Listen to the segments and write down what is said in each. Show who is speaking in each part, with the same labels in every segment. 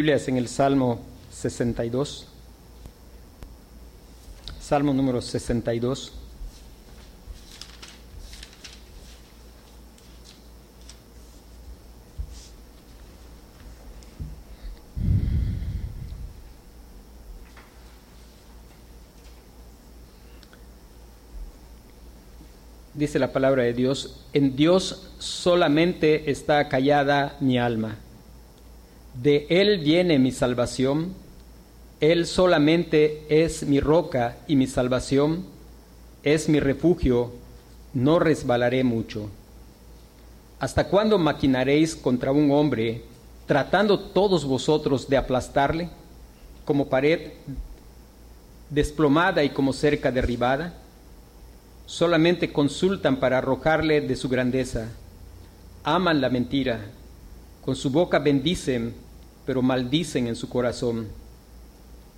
Speaker 1: Biblias en el Salmo 62. Salmo número 62. Dice la palabra de Dios, en Dios solamente está callada mi alma. De Él viene mi salvación. Él solamente es mi roca y mi salvación. Es mi refugio. No resbalaré mucho. ¿Hasta cuándo maquinaréis contra un hombre, tratando todos vosotros de aplastarle, como pared desplomada y como cerca derribada? Solamente consultan para arrojarle de su grandeza. Aman la mentira. Con su boca bendicen, pero maldicen en su corazón.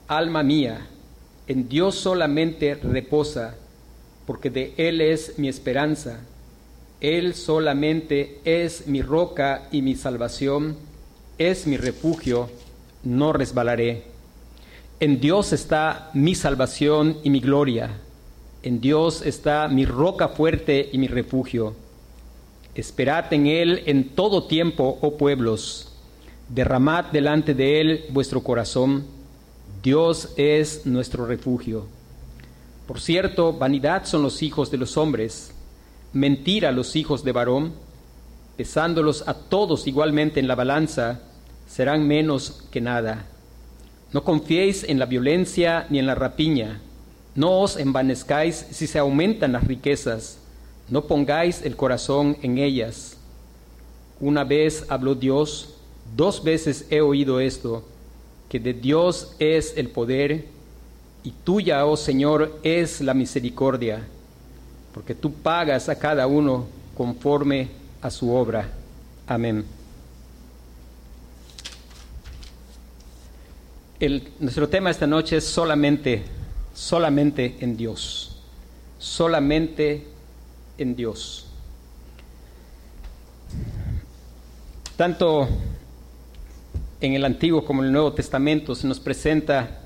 Speaker 1: Alma mía, en Dios solamente reposa, porque de Él es mi esperanza. Él solamente es mi roca y mi salvación, es mi refugio, no resbalaré. En Dios está mi salvación y mi gloria. En Dios está mi roca fuerte y mi refugio. Esperad en Él en todo tiempo, oh pueblos. Derramad delante de Él vuestro corazón. Dios es nuestro refugio. Por cierto, vanidad son los hijos de los hombres, mentira los hijos de varón, pesándolos a todos igualmente en la balanza, serán menos que nada. No confiéis en la violencia ni en la rapiña, no os envanezcáis si se aumentan las riquezas, no pongáis el corazón en ellas. Una vez habló Dios, dos veces he oído esto, que de Dios es el poder y tuya, oh Señor, es la misericordia, porque tú pagas a cada uno conforme a su obra. Amén. El, nuestro tema esta noche es solamente, solamente en Dios, solamente en Dios. Tanto en el Antiguo como en el Nuevo Testamento se nos presenta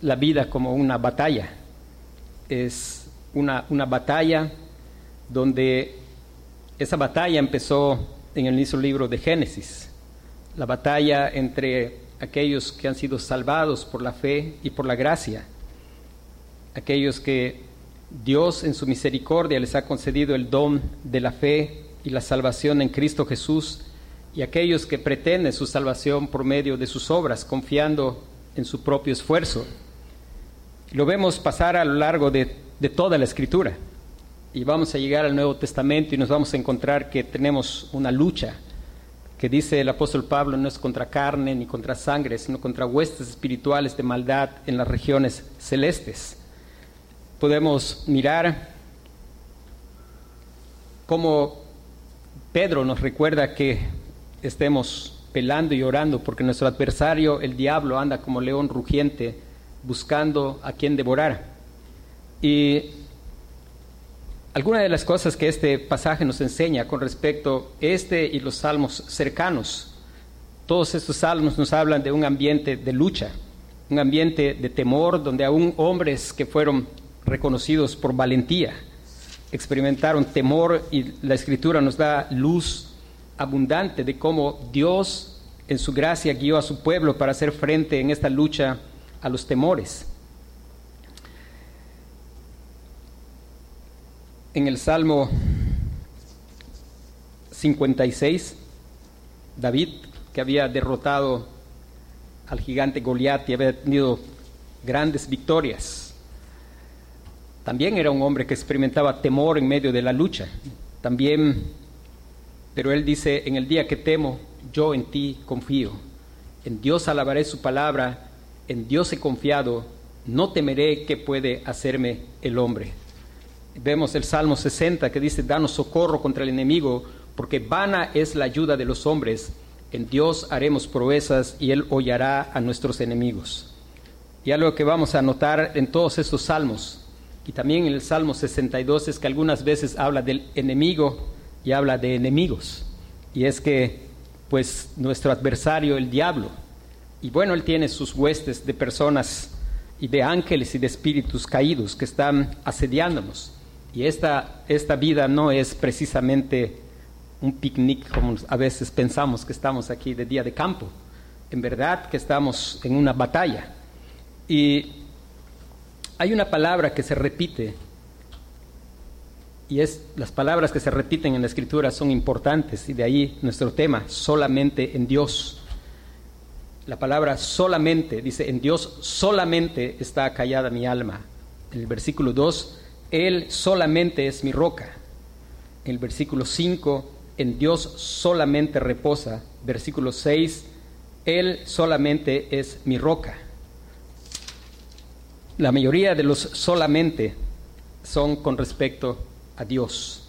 Speaker 1: la vida como una batalla. Es una, una batalla donde esa batalla empezó en el mismo libro de Génesis. La batalla entre aquellos que han sido salvados por la fe y por la gracia. Aquellos que Dios en su misericordia les ha concedido el don de la fe y la salvación en Cristo Jesús y aquellos que pretenden su salvación por medio de sus obras, confiando en su propio esfuerzo. Lo vemos pasar a lo largo de, de toda la escritura. Y vamos a llegar al Nuevo Testamento y nos vamos a encontrar que tenemos una lucha que dice el apóstol Pablo no es contra carne ni contra sangre, sino contra huestes espirituales de maldad en las regiones celestes. Podemos mirar cómo Pedro nos recuerda que estemos pelando y orando porque nuestro adversario, el diablo, anda como león rugiente buscando a quien devorar. Y alguna de las cosas que este pasaje nos enseña con respecto a este y los salmos cercanos, todos estos salmos nos hablan de un ambiente de lucha, un ambiente de temor donde aún hombres que fueron reconocidos por valentía experimentaron temor y la escritura nos da luz abundante de cómo Dios en su gracia guió a su pueblo para hacer frente en esta lucha a los temores. En el Salmo 56, David, que había derrotado al gigante Goliat y había tenido grandes victorias, también era un hombre que experimentaba temor en medio de la lucha. También pero él dice, en el día que temo, yo en ti confío. En Dios alabaré su palabra, en Dios he confiado, no temeré que puede hacerme el hombre. Vemos el Salmo 60 que dice, danos socorro contra el enemigo, porque vana es la ayuda de los hombres. En Dios haremos proezas y Él hollará a nuestros enemigos. Y algo que vamos a notar en todos estos salmos, y también en el Salmo 62, es que algunas veces habla del enemigo y habla de enemigos. Y es que, pues, nuestro adversario, el diablo, Y bueno, Él tiene sus huestes de personas y de ángeles y de espíritus caídos que están asediándonos. Y esta, esta vida no es precisamente un picnic como a veces pensamos que estamos aquí de día de campo. En verdad que estamos en una batalla. Y hay una palabra que se repite y es las palabras que se repiten en la escritura son importantes y de ahí nuestro tema, solamente en Dios. La palabra solamente, dice, en Dios solamente está callada mi alma. En el versículo 2, Él solamente es mi roca. En el versículo 5, en Dios solamente reposa. Versículo 6, Él solamente es mi roca. La mayoría de los solamente son con respecto a Dios,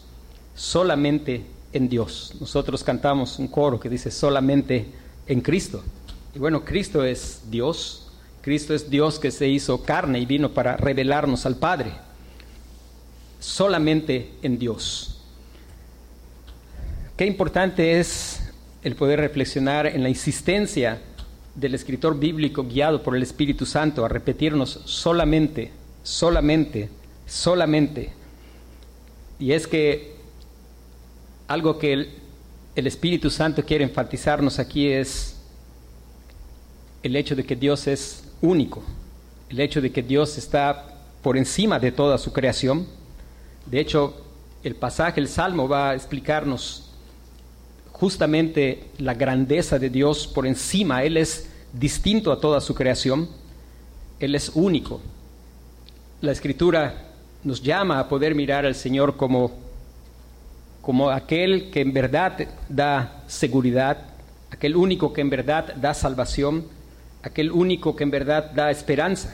Speaker 1: solamente en Dios. Nosotros cantamos un coro que dice solamente en Cristo. Y bueno, Cristo es Dios, Cristo es Dios que se hizo carne y vino para revelarnos al Padre. Solamente en Dios. Qué importante es el poder reflexionar en la insistencia del escritor bíblico guiado por el Espíritu Santo a repetirnos solamente, solamente, solamente y es que algo que el, Espíritu Santo quiere enfatizarnos aquí es el hecho de que Dios es único, el hecho de que Dios está por encima de toda su creación. De hecho, el pasaje, el Salmo va a explicarnos justamente la grandeza de Dios por encima. Él es distinto a toda su creación. Él es único. La escritura nos llama a poder mirar al Señor como, como aquel que en verdad da seguridad, aquel único que en verdad da salvación, aquel único que en verdad da esperanza.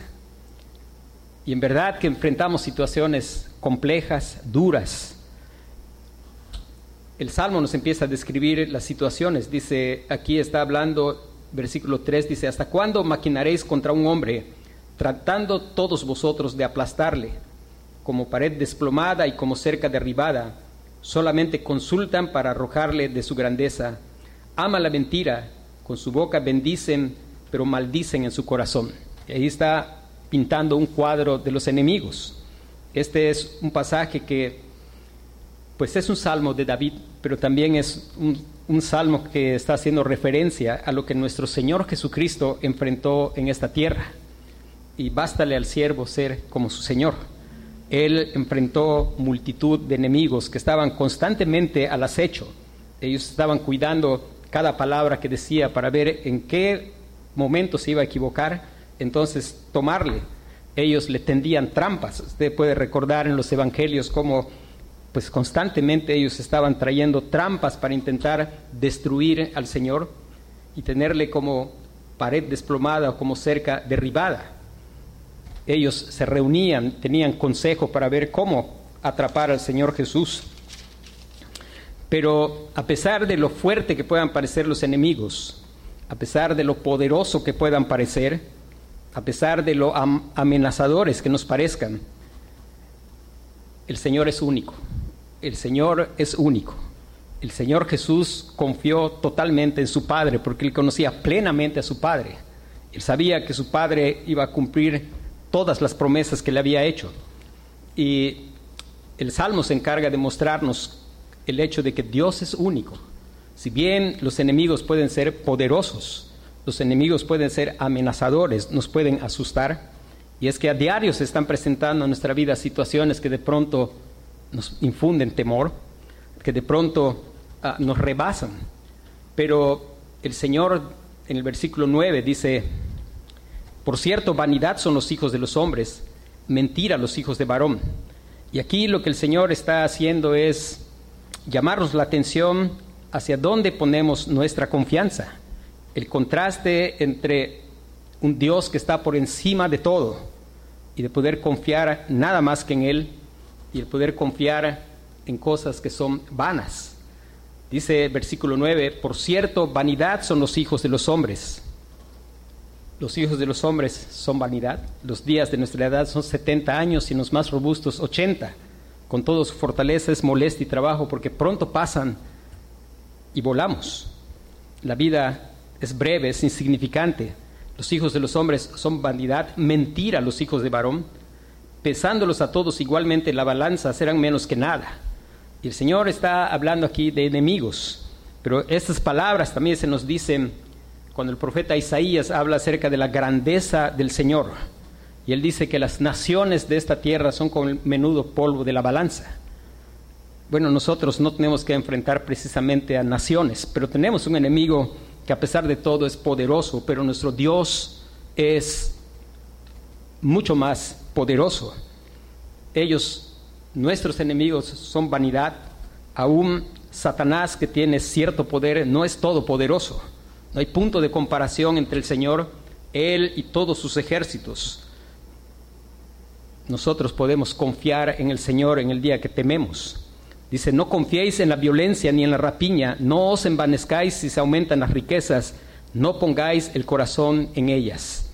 Speaker 1: Y en verdad que enfrentamos situaciones complejas, duras. El Salmo nos empieza a describir las situaciones. Dice, aquí está hablando, versículo 3, dice, ¿hasta cuándo maquinaréis contra un hombre, tratando todos vosotros de aplastarle? como pared desplomada y como cerca derribada, solamente consultan para arrojarle de su grandeza. Ama la mentira, con su boca bendicen, pero maldicen en su corazón. Y ahí está pintando un cuadro de los enemigos. Este es un pasaje que, pues es un salmo de David, pero también es un, salmo que está haciendo referencia a lo que nuestro Señor Jesucristo enfrentó en esta tierra. Y bástale al siervo ser como su Señor él enfrentó multitud de enemigos que estaban constantemente al acecho. Ellos estaban cuidando cada palabra que decía para ver en qué momento se iba a equivocar, entonces tomarle. Ellos le tendían trampas. Usted puede recordar en los evangelios cómo pues constantemente ellos estaban trayendo trampas para intentar destruir al Señor y tenerle como pared desplomada o como cerca derribada ellos se reunían, tenían consejo para ver cómo atrapar al Señor Jesús. Pero a pesar de lo fuerte que puedan parecer los enemigos, a pesar de lo poderoso que puedan parecer, a pesar de lo amenazadores que nos parezcan, el Señor es único. El Señor es único. El Señor Jesús confió totalmente en su Padre porque él conocía plenamente a su Padre. Él sabía que su Padre iba a cumplir todas las promesas que le había hecho. Y el Salmo se encarga de mostrarnos el hecho de que Dios es único. Si bien los enemigos pueden ser poderosos, los enemigos pueden ser amenazadores, nos pueden asustar, y es que a diario se están presentando en nuestra vida situaciones que de pronto nos infunden temor, que de pronto ah, nos rebasan. Pero el Señor en el versículo 9 dice, por cierto, vanidad son los hijos de los hombres, mentira los hijos de varón. Y aquí lo que el Señor está haciendo es llamarnos la atención hacia dónde ponemos nuestra confianza. El contraste entre un Dios que está por encima de todo y de poder confiar nada más que en Él y el poder confiar en cosas que son vanas. Dice versículo 9, por cierto, vanidad son los hijos de los hombres los hijos de los hombres son vanidad. Los días de nuestra edad son 70 años y los más robustos 80. Con todo su fortaleza es molestia y trabajo porque pronto pasan y volamos. La vida es breve, es insignificante. Los hijos de los hombres son vanidad, mentira los hijos de varón. Pesándolos a todos igualmente la balanza serán menos que nada. Y el Señor está hablando aquí de enemigos, pero estas palabras también se nos dicen cuando el profeta Isaías habla acerca de la grandeza del Señor. Y él dice que las naciones de esta tierra son como el menudo polvo de la balanza. Bueno, nosotros no tenemos que enfrentar precisamente a naciones, pero tenemos un enemigo que a pesar de todo es poderoso, pero nuestro Dios es mucho más poderoso. Ellos, nuestros enemigos, son vanidad. Aún Satanás, que tiene cierto poder, no es todopoderoso. No hay punto de comparación entre el Señor, Él y todos sus ejércitos. Nosotros podemos confiar en el Señor en el día que tememos. Dice, no confiéis en la violencia ni en la rapiña, no os envanezcáis si se aumentan las riquezas, no pongáis el corazón en ellas.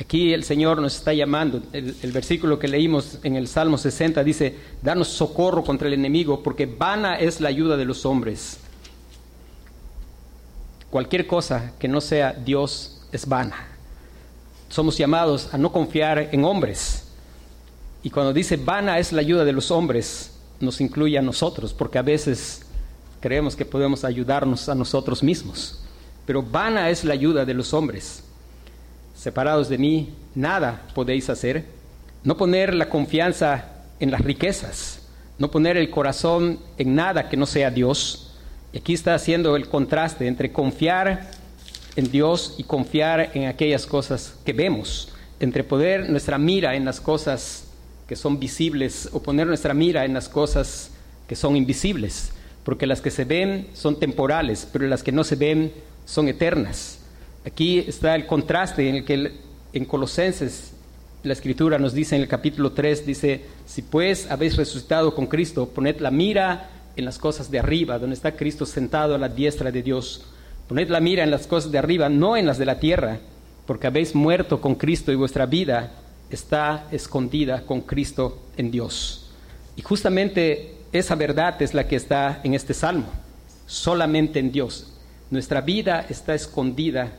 Speaker 1: Aquí el Señor nos está llamando, el, versículo que leímos en el Salmo 60 dice, danos socorro contra el enemigo, porque vana es la ayuda de los hombres. Cualquier cosa que no sea Dios es vana. Somos llamados a no confiar en hombres. Y cuando dice vana es la ayuda de los hombres, nos incluye a nosotros, porque a veces creemos que podemos ayudarnos a nosotros mismos. Pero vana es la ayuda de los hombres. Separados de mí, nada podéis hacer. No poner la confianza en las riquezas, no poner el corazón en nada que no sea Dios. Y aquí está haciendo el contraste entre confiar en Dios y confiar en aquellas cosas que vemos, entre poner nuestra mira en las cosas que son visibles o poner nuestra mira en las cosas que son invisibles, porque las que se ven son temporales, pero las que no se ven son eternas. Aquí está el contraste en el que en Colosenses la escritura nos dice en el capítulo 3, dice, si pues habéis resucitado con Cristo, poned la mira en las cosas de arriba, donde está Cristo sentado a la diestra de Dios. Poned la mira en las cosas de arriba, no en las de la tierra, porque habéis muerto con Cristo y vuestra vida está escondida con Cristo en Dios. Y justamente esa verdad es la que está en este salmo, solamente en Dios. Nuestra vida está escondida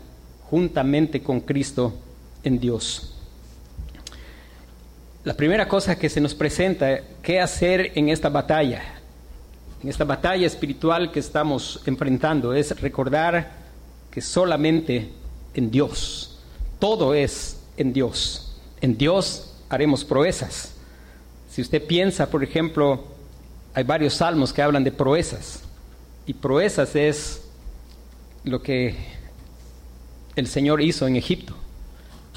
Speaker 1: juntamente con Cristo en Dios. La primera cosa que se nos presenta, ¿qué hacer en esta batalla? En esta batalla espiritual que estamos enfrentando es recordar que solamente en Dios, todo es en Dios en Dios haremos proezas. Si usted piensa, por ejemplo, hay varios salmos que hablan de proezas, y proezas es lo que el Señor hizo en Egipto.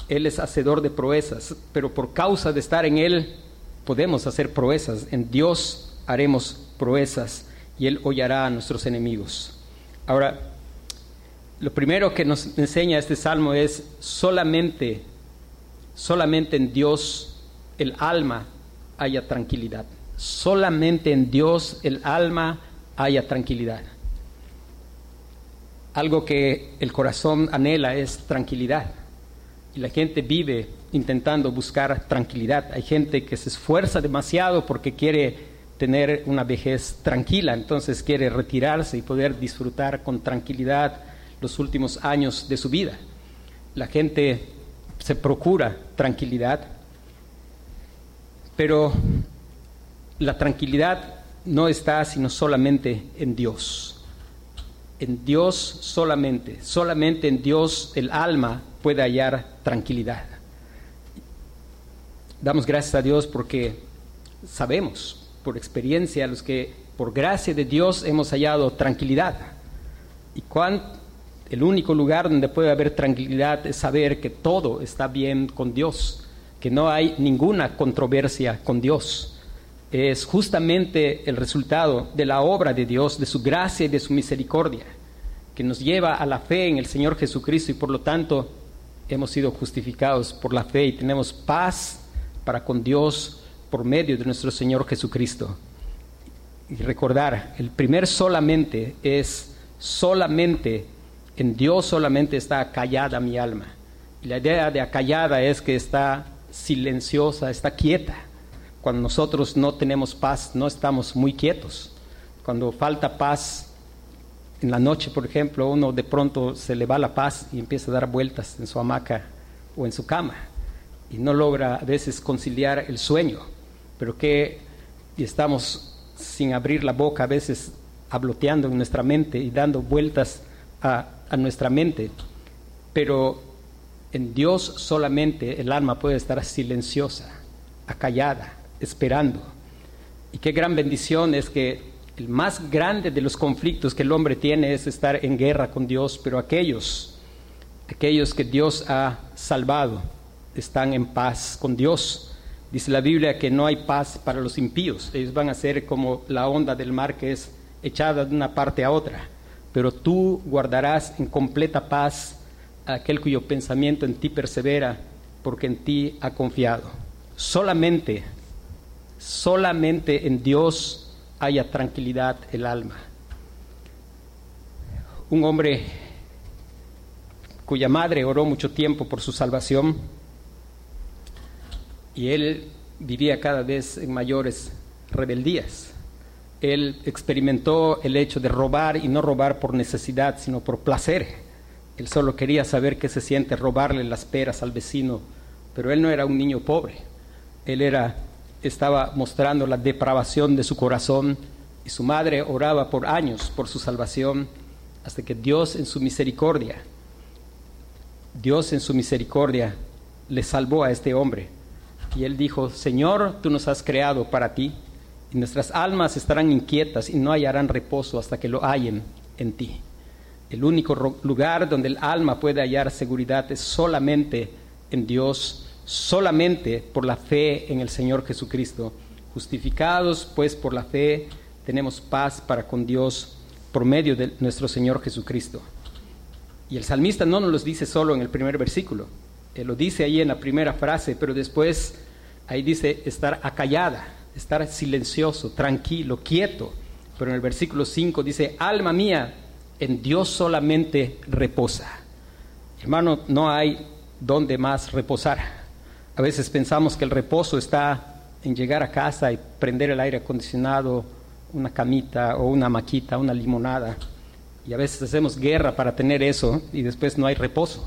Speaker 1: Él es hacedor de proezas, pero por causa de estar en Él podemos hacer proezas. En Dios haremos proezas y Él hollará a nuestros enemigos. Ahora, lo primero que nos enseña este salmo es solamente Solamente en Dios el alma haya tranquilidad. Solamente en Dios el alma haya tranquilidad. Algo que el corazón anhela es tranquilidad. Y la gente vive intentando buscar tranquilidad. Hay gente que se esfuerza demasiado porque quiere tener una vejez tranquila, entonces quiere retirarse y poder disfrutar con tranquilidad los últimos años de su vida. La gente se procura tranquilidad, pero la tranquilidad no está sino solamente en Dios. En Dios solamente, solamente en Dios el alma puede hallar tranquilidad. Damos gracias a Dios porque sabemos por experiencia los que por gracia de Dios hemos hallado tranquilidad. Y cuán el único lugar donde puede haber tranquilidad es saber que todo está bien con Dios, que no hay ninguna controversia con Dios. Es justamente el resultado de la obra de Dios, de su gracia y de su misericordia, que nos lleva a la fe en el Señor Jesucristo y por lo tanto hemos sido justificados por la fe y tenemos paz para con Dios por medio de nuestro Señor Jesucristo. Y recordar, el primer solamente es solamente en Dios solamente está acallada mi alma. Y la idea de acallada es que está silenciosa, está quieta. Cuando nosotros no tenemos paz, no estamos muy quietos. Cuando falta paz en la noche, por ejemplo, uno de pronto se le va la paz y empieza a dar vueltas en su hamaca o en su cama y no logra a veces conciliar el sueño, pero que estamos sin abrir la boca a veces habloteando en nuestra mente y dando vueltas a, a nuestra mente, pero en Dios solamente el alma puede estar silenciosa, acallada, esperando. Y qué gran bendición es que el más grande de los conflictos que el hombre tiene es estar en guerra con Dios, pero aquellos, aquellos que Dios ha salvado, están en paz con Dios. Dice la Biblia que no hay paz para los impíos. Ellos van a ser como la onda del mar que es echada de una parte a otra. Pero tú guardarás en completa paz a aquel cuyo pensamiento en ti persevera, porque en ti ha confiado. Solamente, solamente en Dios haya tranquilidad el alma. Un hombre cuya madre oró mucho tiempo por su salvación, y él vivía cada vez en mayores rebeldías. Él experimentó el hecho de robar y no robar por necesidad, sino por placer. Él solo quería saber qué se siente robarle las peras al vecino, pero él no era un niño pobre. Él era estaba mostrando la depravación de su corazón y su madre oraba por años por su salvación hasta que Dios en su misericordia Dios en su misericordia le salvó a este hombre y él dijo, Señor, tú nos has creado para ti, y nuestras almas estarán inquietas y no hallarán reposo hasta que lo hallen en ti. El único lugar donde el alma puede hallar seguridad es solamente en Dios, solamente por la fe en el Señor Jesucristo. Justificados pues por la fe, tenemos paz para con Dios por medio de nuestro Señor Jesucristo. Y el salmista no nos lo dice solo en el primer versículo, él lo dice ahí en la primera frase, pero después ahí dice estar acallada, estar silencioso, tranquilo, quieto. Pero en el versículo 5 dice, alma mía, en Dios solamente reposa. Hermano, no hay donde más reposar. A veces pensamos que el reposo está en llegar a casa y prender el aire acondicionado, una camita o una maquita, una limonada. Y a veces hacemos guerra para tener eso y después no hay reposo.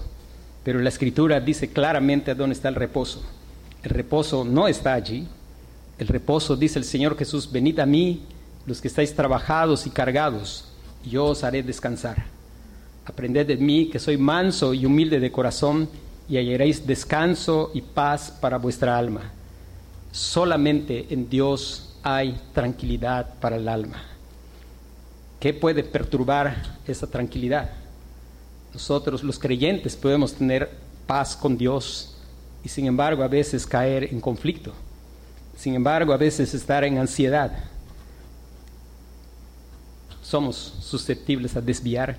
Speaker 1: Pero la escritura dice claramente dónde está el reposo. El reposo no está allí. El reposo, dice el Señor Jesús, venid a mí los que estáis trabajados y cargados, y yo os haré descansar. Aprended de mí que soy manso y humilde de corazón, y hallaréis descanso y paz para vuestra alma. Solamente en Dios hay tranquilidad para el alma. ¿Qué puede perturbar esa tranquilidad? Nosotros los creyentes podemos tener paz con Dios y sin embargo a veces caer en conflicto, sin embargo a veces estar en ansiedad. Somos susceptibles a desviar,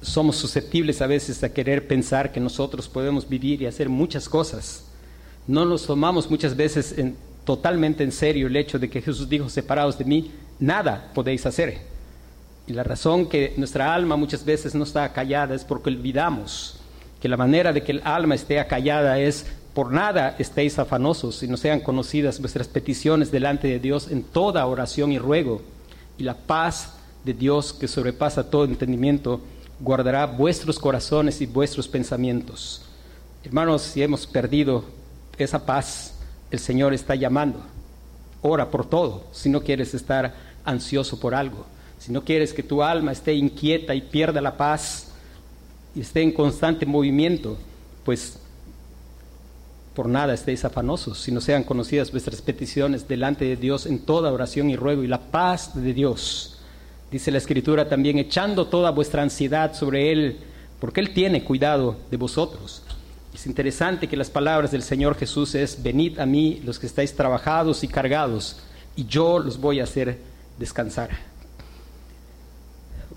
Speaker 1: somos susceptibles a veces a querer pensar que nosotros podemos vivir y hacer muchas cosas. No nos tomamos muchas veces totalmente en serio el hecho de que Jesús dijo, separados de mí, nada podéis hacer. Y la razón que nuestra alma muchas veces no está callada es porque olvidamos que la manera de que el alma esté acallada es por nada estéis afanosos y no sean conocidas vuestras peticiones delante de Dios en toda oración y ruego. Y la paz de Dios que sobrepasa todo entendimiento guardará vuestros corazones y vuestros pensamientos. Hermanos, si hemos perdido esa paz, el Señor está llamando. Ora por todo si no quieres estar ansioso por algo si no quieres que tu alma esté inquieta y pierda la paz y esté en constante movimiento, pues por nada estéis afanosos, si no sean conocidas vuestras peticiones delante de Dios en toda oración y ruego y la paz de Dios. Dice la Escritura también, echando toda vuestra ansiedad sobre Él, porque Él tiene cuidado de vosotros. Es interesante que las palabras del Señor Jesús es, venid a mí los que estáis trabajados y cargados, y yo los voy a hacer descansar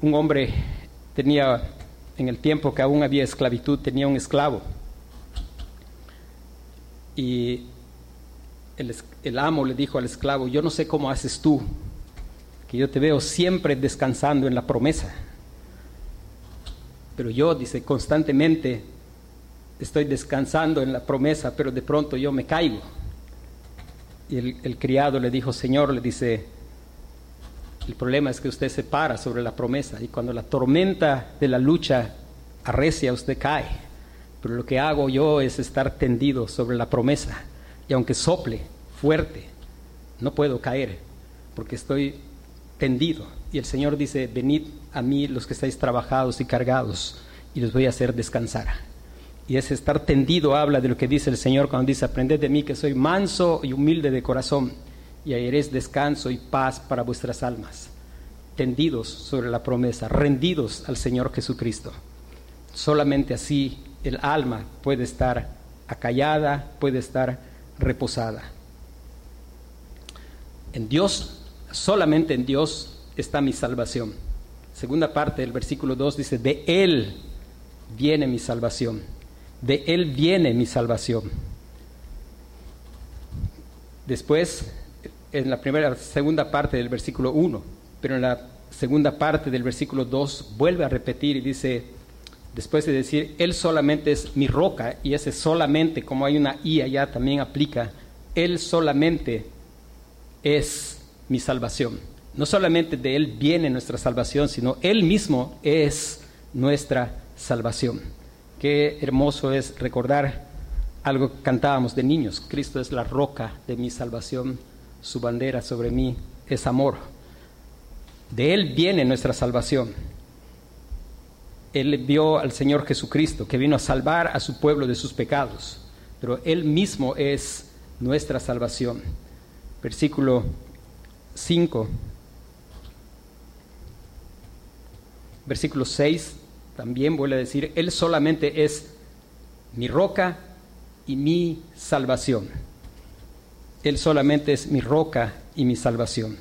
Speaker 1: un hombre tenía, en el tiempo que aún había esclavitud, tenía un esclavo. Y el, amo le dijo al esclavo, yo no sé cómo haces tú, que yo te veo siempre descansando en la promesa. Pero yo, dice, constantemente estoy descansando en la promesa, pero de pronto yo me caigo. Y el, el criado le dijo, Señor, le dice, el problema es que usted se para sobre la promesa y cuando la tormenta de la lucha arrecia, usted cae. pero lo que hago yo es estar tendido sobre la promesa. Y aunque sople fuerte, no puedo caer, porque estoy tendido. Y el Señor dice, venid a mí los que estáis trabajados y cargados, y les voy a hacer descansar. Y ese estar tendido habla de lo que dice el Señor cuando dice, aprended de mí que soy manso y humilde de corazón, y hallaréis descanso y paz para vuestras almas. Tendidos sobre la promesa, rendidos al Señor Jesucristo. Solamente así el alma puede estar acallada, puede estar reposada. En Dios, solamente en Dios está mi salvación. Segunda parte del versículo 2 dice, de Él viene mi salvación. De Él viene mi salvación. Después, en la primera, segunda parte del versículo 1, pero en la segunda parte del versículo 2 vuelve a repetir y dice, después de decir, Él solamente es mi roca, y ese solamente, como hay una I allá, también aplica, Él solamente es mi salvación. No solamente de Él viene nuestra salvación, sino Él mismo es nuestra salvación. Qué hermoso es recordar algo que cantábamos de niños. Cristo es la roca de mi salvación, su bandera sobre mí es amor. De Él viene nuestra salvación. Él vio al Señor Jesucristo, que vino a salvar a su pueblo de sus pecados, pero Él mismo es nuestra salvación. Versículo 5. Versículo 6 también vuelve a decir, Él solamente es mi roca y mi salvación. Él solamente es mi roca y mi salvación.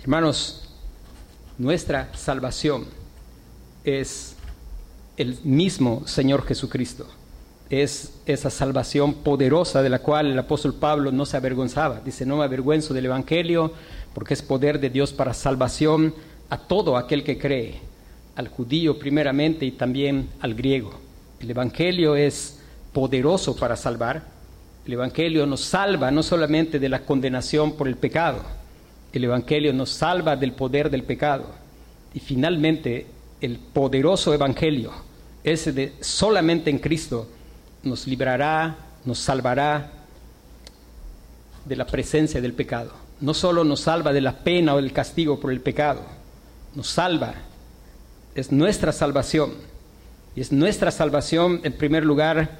Speaker 1: Hermanos, nuestra salvación es el mismo Señor Jesucristo. Es esa salvación poderosa de la cual el apóstol Pablo no se avergonzaba. Dice, no me avergüenzo del Evangelio porque es poder de Dios para salvación a todo aquel que cree, al judío primeramente y también al griego. El Evangelio es poderoso para salvar. El Evangelio nos salva no solamente de la condenación por el pecado, el Evangelio nos salva del poder del pecado. Y finalmente el poderoso Evangelio ese de solamente en Cristo nos librará, nos salvará de la presencia del pecado. No solo nos salva de la pena o del castigo por el pecado, nos salva. Es nuestra salvación. Y es nuestra salvación, en primer lugar,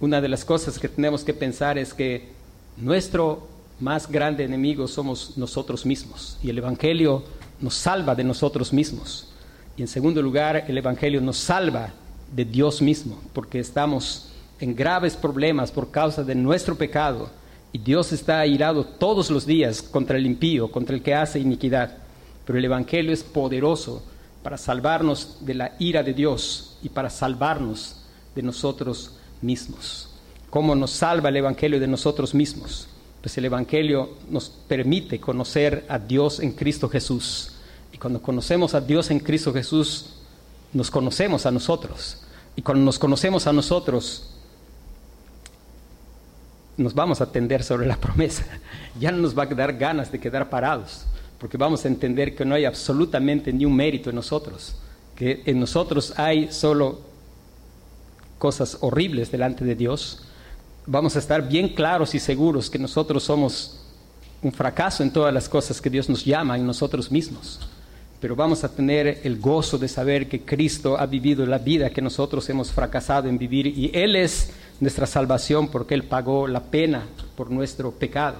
Speaker 1: una de las cosas que tenemos que pensar es que nuestro más grande enemigo somos nosotros mismos. Y el Evangelio nos salva de nosotros mismos. Y en segundo lugar, el Evangelio nos salva de Dios mismo, porque estamos en graves problemas por causa de nuestro pecado y Dios está airado todos los días contra el impío, contra el que hace iniquidad. Pero el Evangelio es poderoso para salvarnos de la ira de Dios y para salvarnos de nosotros mismos. ¿Cómo nos salva el Evangelio de nosotros mismos? Pues el Evangelio nos permite conocer a Dios en Cristo Jesús. Y cuando conocemos a Dios en Cristo Jesús, nos conocemos a nosotros. Y cuando nos conocemos a nosotros, nos vamos a tender sobre la promesa. Ya no nos va a dar ganas de quedar parados, porque vamos a entender que no hay absolutamente ni un mérito en nosotros, que en nosotros hay solo cosas horribles delante de Dios. Vamos a estar bien claros y seguros que nosotros somos un fracaso en todas las cosas que Dios nos llama en nosotros mismos pero vamos a tener el gozo de saber que Cristo ha vivido la vida que nosotros hemos fracasado en vivir y Él es nuestra salvación porque Él pagó la pena por nuestro pecado.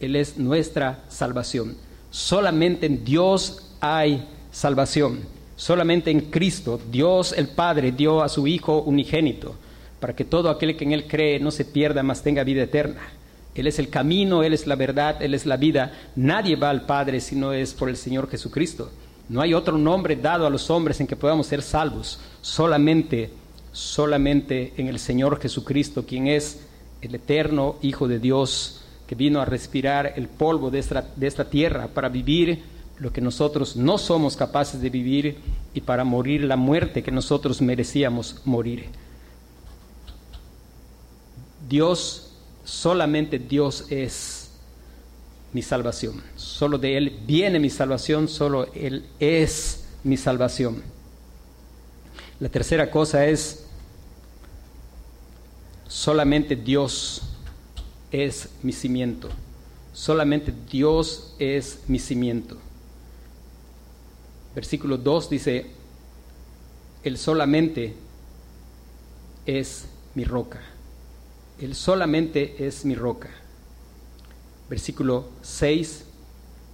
Speaker 1: Él es nuestra salvación. Solamente en Dios hay salvación. Solamente en Cristo Dios el Padre dio a su Hijo unigénito para que todo aquel que en Él cree no se pierda, mas tenga vida eterna. Él es el camino, Él es la verdad, Él es la vida. Nadie va al Padre si no es por el Señor Jesucristo. No hay otro nombre dado a los hombres en que podamos ser salvos. Solamente, solamente en el Señor Jesucristo, quien es el eterno Hijo de Dios, que vino a respirar el polvo de esta, de esta tierra para vivir lo que nosotros no somos capaces de vivir y para morir la muerte que nosotros merecíamos morir. Dios solamente Dios es mi salvación. Solo de Él viene mi salvación, solo Él es mi salvación. La tercera cosa es solamente Dios es mi cimiento. Solamente Dios es mi cimiento. Versículo 2 dice, Él solamente es mi roca. Él solamente es mi roca. Versículo 6,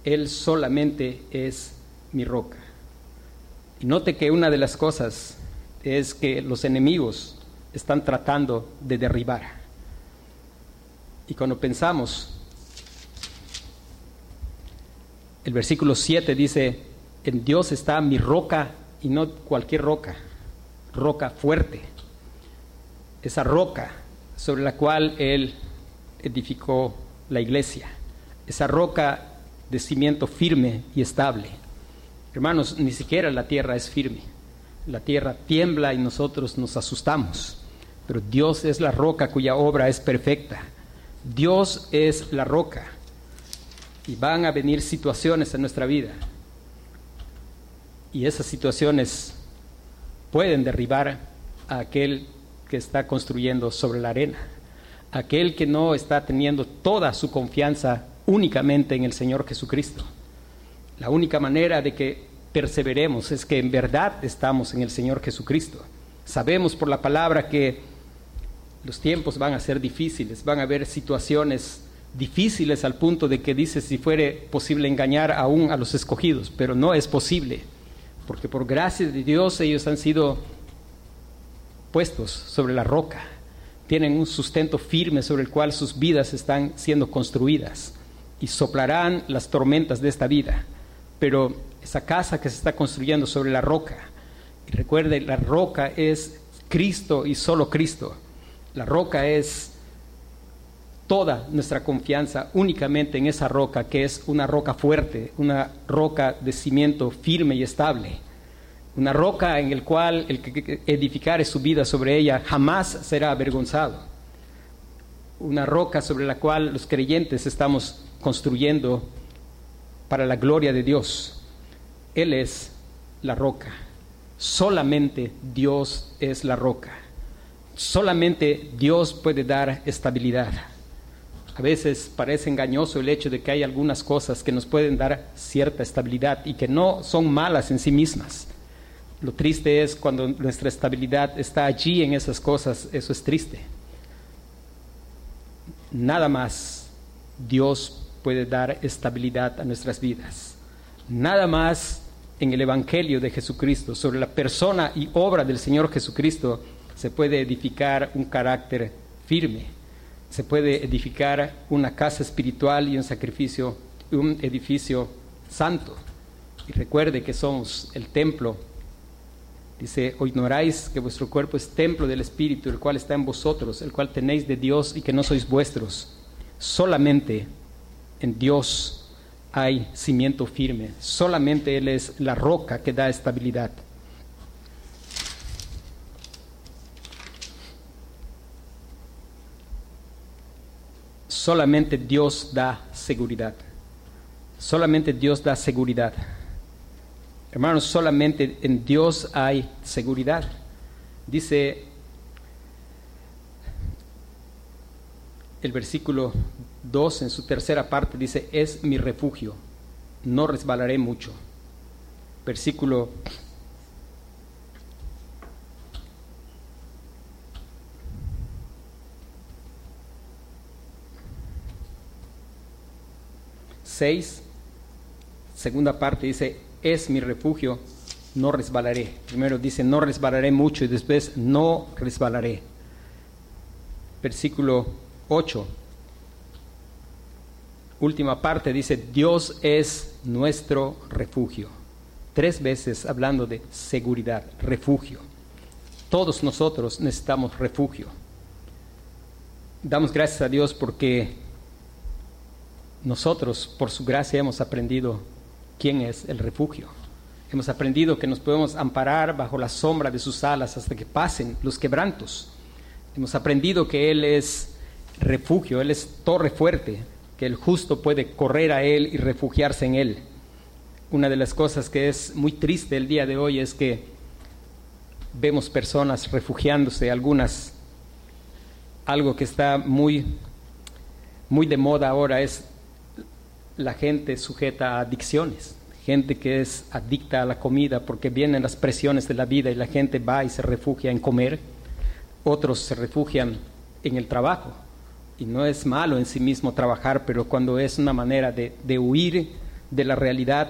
Speaker 1: Él solamente es mi roca. Y note que una de las cosas es que los enemigos están tratando de derribar. Y cuando pensamos, el versículo 7 dice, en Dios está mi roca y no cualquier roca, roca fuerte. Esa roca sobre la cual Él edificó la iglesia, esa roca de cimiento firme y estable. Hermanos, ni siquiera la tierra es firme. La tierra tiembla y nosotros nos asustamos, pero Dios es la roca cuya obra es perfecta. Dios es la roca y van a venir situaciones en nuestra vida y esas situaciones pueden derribar a aquel que está construyendo sobre la arena, aquel que no está teniendo toda su confianza únicamente en el Señor Jesucristo. La única manera de que perseveremos es que en verdad estamos en el Señor Jesucristo. Sabemos por la palabra que los tiempos van a ser difíciles, van a haber situaciones difíciles al punto de que dice si fuere posible engañar aún a los escogidos, pero no es posible, porque por gracia de Dios ellos han sido puestos sobre la roca, tienen un sustento firme sobre el cual sus vidas están siendo construidas y soplarán las tormentas de esta vida, pero esa casa que se está construyendo sobre la roca, y recuerde, la roca es Cristo y solo Cristo, la roca es toda nuestra confianza únicamente en esa roca, que es una roca fuerte, una roca de cimiento firme y estable, una roca en el cual el que edificare su vida sobre ella jamás será avergonzado, una roca sobre la cual los creyentes estamos construyendo para la gloria de Dios. Él es la roca, solamente Dios es la roca. Solamente Dios puede dar estabilidad. A veces parece engañoso el hecho de que hay algunas cosas que nos pueden dar cierta estabilidad y que no son malas en sí mismas. Lo triste es cuando nuestra estabilidad está allí en esas cosas, eso es triste. Nada más Dios puede dar estabilidad a nuestras vidas. Nada más en el Evangelio de Jesucristo, sobre la persona y obra del Señor Jesucristo, se puede edificar un carácter firme, se puede edificar una casa espiritual y un sacrificio, un edificio santo. Y recuerde que somos el templo. Dice, o ignoráis que vuestro cuerpo es templo del Espíritu, el cual está en vosotros, el cual tenéis de Dios y que no sois vuestros. Solamente en Dios hay cimiento firme. Solamente Él es la roca que da estabilidad. Solamente Dios da seguridad. Solamente Dios da seguridad. Hermanos, solamente en Dios hay seguridad. Dice el versículo 2 en su tercera parte, dice, es mi refugio, no resbalaré mucho. Versículo 6, segunda parte dice, es mi refugio, no resbalaré. Primero dice, no resbalaré mucho y después, no resbalaré. Versículo 8, última parte dice, Dios es nuestro refugio. Tres veces hablando de seguridad, refugio. Todos nosotros necesitamos refugio. Damos gracias a Dios porque nosotros, por su gracia, hemos aprendido quién es el refugio. Hemos aprendido que nos podemos amparar bajo la sombra de sus alas hasta que pasen los quebrantos. Hemos aprendido que Él es refugio, Él es torre fuerte, que el justo puede correr a Él y refugiarse en Él. Una de las cosas que es muy triste el día de hoy es que vemos personas refugiándose, algunas algo que está muy, muy de moda ahora es la gente sujeta a adicciones, gente que es adicta a la comida porque vienen las presiones de la vida y la gente va y se refugia en comer, otros se refugian en el trabajo. Y no es malo en sí mismo trabajar, pero cuando es una manera de, de huir de la realidad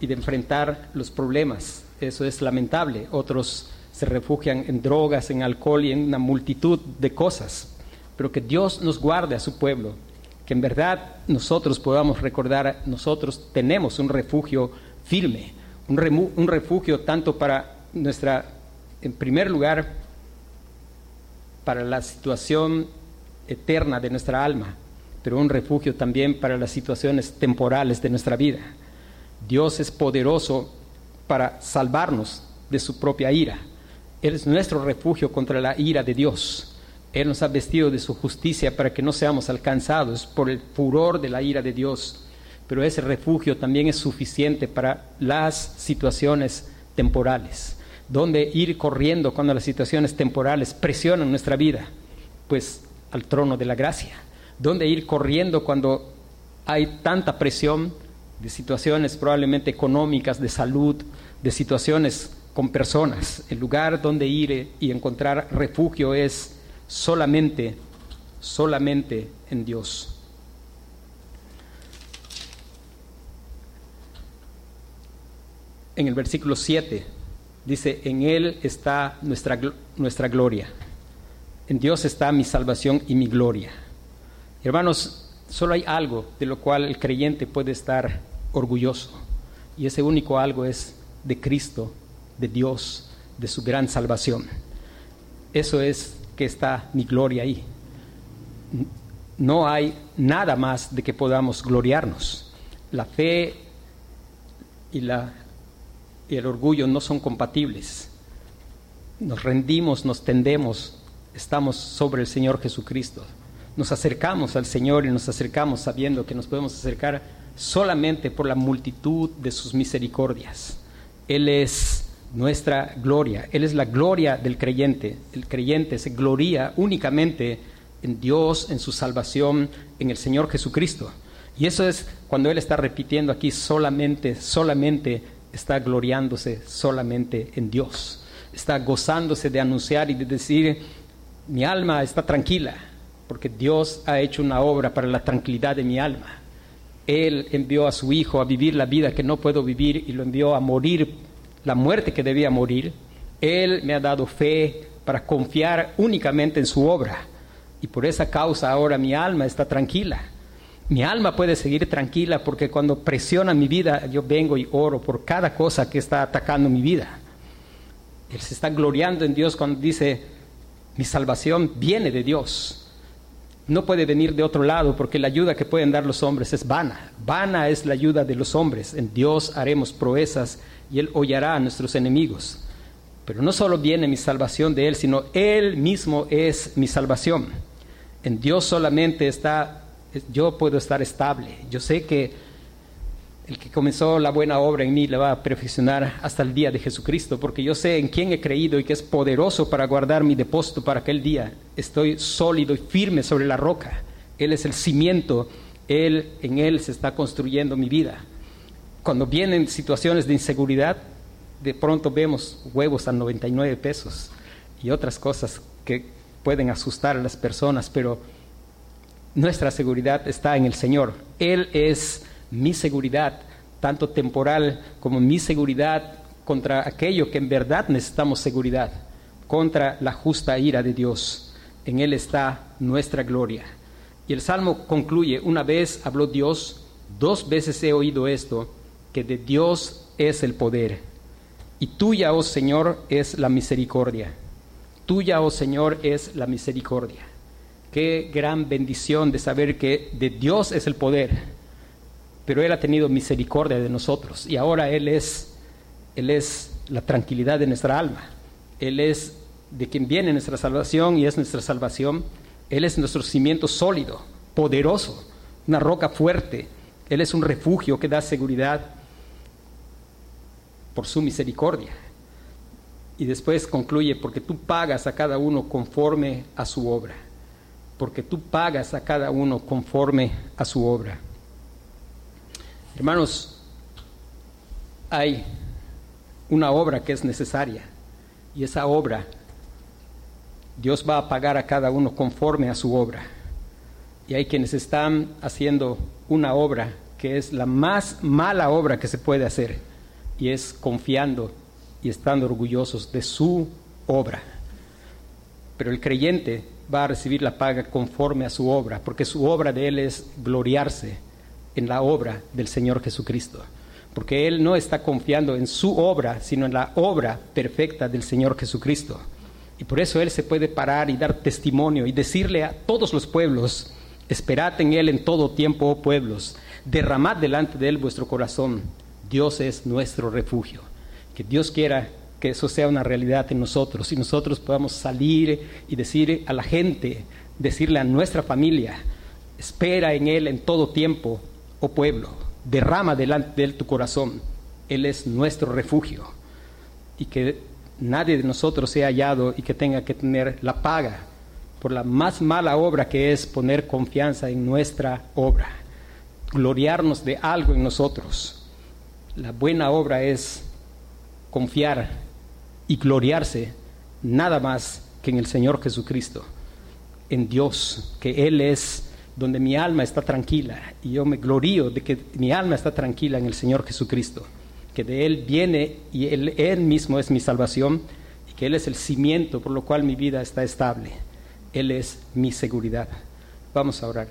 Speaker 1: y de enfrentar los problemas, eso es lamentable. Otros se refugian en drogas, en alcohol y en una multitud de cosas. Pero que Dios nos guarde a su pueblo, que en verdad nosotros podamos recordar, nosotros tenemos un refugio firme, un, un refugio tanto para nuestra, en primer lugar, para la situación eterna de nuestra alma, pero un refugio también para las situaciones temporales de nuestra vida. Dios es poderoso para salvarnos de su propia ira. Él es nuestro refugio contra la ira de Dios. Él nos ha vestido de su justicia para que no seamos alcanzados por el furor de la ira de Dios. Pero ese refugio también es suficiente para las situaciones temporales. Donde ir corriendo cuando las situaciones temporales presionan nuestra vida? Pues al trono de la gracia. Donde ir corriendo cuando hay tanta presión de situaciones probablemente económicas, de salud, de situaciones con personas. El lugar donde ir y encontrar refugio es solamente, solamente en Dios. En el versículo 7 dice, en Él está nuestra, nuestra gloria. En Dios está mi salvación y mi gloria. Hermanos, solo hay algo de lo cual el creyente puede estar orgulloso. Y ese único algo es de Cristo, de Dios, de su gran salvación. Eso es está mi gloria ahí. No hay nada más de que podamos gloriarnos. La fe y, la, y el orgullo no son compatibles. Nos rendimos, nos tendemos, estamos sobre el Señor Jesucristo. Nos acercamos al Señor y nos acercamos sabiendo que nos podemos acercar solamente por la multitud de sus misericordias. Él es nuestra gloria, Él es la gloria del creyente. El creyente se gloria únicamente en Dios, en su salvación, en el Señor Jesucristo. Y eso es cuando Él está repitiendo aquí solamente, solamente está gloriándose solamente en Dios. Está gozándose de anunciar y de decir, mi alma está tranquila, porque Dios ha hecho una obra para la tranquilidad de mi alma. Él envió a su Hijo a vivir la vida que no puedo vivir y lo envió a morir la muerte que debía morir. Él me ha dado fe para confiar únicamente en su obra. Y por esa causa ahora mi alma está tranquila. Mi alma puede seguir tranquila porque cuando presiona mi vida yo vengo y oro por cada cosa que está atacando mi vida. Él se está gloriando en Dios cuando dice, mi salvación viene de Dios no puede venir de otro lado porque la ayuda que pueden dar los hombres es vana. Vana es la ayuda de los hombres. En Dios haremos proezas y Él hollará a nuestros enemigos. Pero no solo viene mi salvación de Él, sino Él mismo es mi salvación. En Dios solamente está, yo puedo estar estable. Yo sé que el que comenzó la buena obra en mí la va a perfeccionar hasta el día de Jesucristo, porque yo sé en quién he creído y que es poderoso para guardar mi depósito para aquel día. Estoy sólido y firme sobre la roca. Él es el cimiento, él en él se está construyendo mi vida. Cuando vienen situaciones de inseguridad, de pronto vemos huevos a 99 pesos y otras cosas que pueden asustar a las personas, pero nuestra seguridad está en el Señor. Él es mi seguridad, tanto temporal como mi seguridad contra aquello que en verdad necesitamos seguridad, contra la justa ira de Dios. En Él está nuestra gloria. Y el Salmo concluye, una vez habló Dios, dos veces he oído esto, que de Dios es el poder. Y tuya, oh Señor, es la misericordia. Tuya, oh Señor, es la misericordia. Qué gran bendición de saber que de Dios es el poder pero Él ha tenido misericordia de nosotros y ahora Él es, Él es la tranquilidad de nuestra alma. Él es de quien viene nuestra salvación y es nuestra salvación. Él es nuestro cimiento sólido, poderoso, una roca fuerte. Él es un refugio que da seguridad por su misericordia. Y después concluye, porque tú pagas a cada uno conforme a su obra. porque tú pagas a cada uno conforme a su obra. Hermanos, hay una obra que es necesaria y esa obra Dios va a pagar a cada uno conforme a su obra. Y hay quienes están haciendo una obra que es la más mala obra que se puede hacer y es confiando y estando orgullosos de su obra. Pero el creyente va a recibir la paga conforme a su obra, porque su obra de él es gloriarse en la obra del Señor Jesucristo. Porque él no está confiando en su obra, sino en la obra perfecta del Señor Jesucristo. Y por eso él se puede parar y dar testimonio y decirle a todos los pueblos, esperad en él en todo tiempo, oh pueblos, derramad delante de él vuestro corazón. Dios es nuestro refugio. Que Dios quiera que eso sea una realidad en nosotros y nosotros podamos salir y decir a la gente, decirle a nuestra familia, espera en Él en todo tiempo, oh pueblo, derrama delante de Él tu corazón, Él es nuestro refugio. Y que nadie de nosotros sea hallado y que tenga que tener la paga por la más mala obra que es poner confianza en nuestra obra, gloriarnos de algo en nosotros. La buena obra es confiar y gloriarse nada más que en el Señor Jesucristo, en Dios, que Él es donde mi alma está tranquila y yo me glorío de que mi alma está tranquila en el Señor Jesucristo, que de Él viene y Él, él mismo es mi salvación y que Él es el cimiento por lo cual mi vida está estable. Él es mi seguridad. Vamos a orar.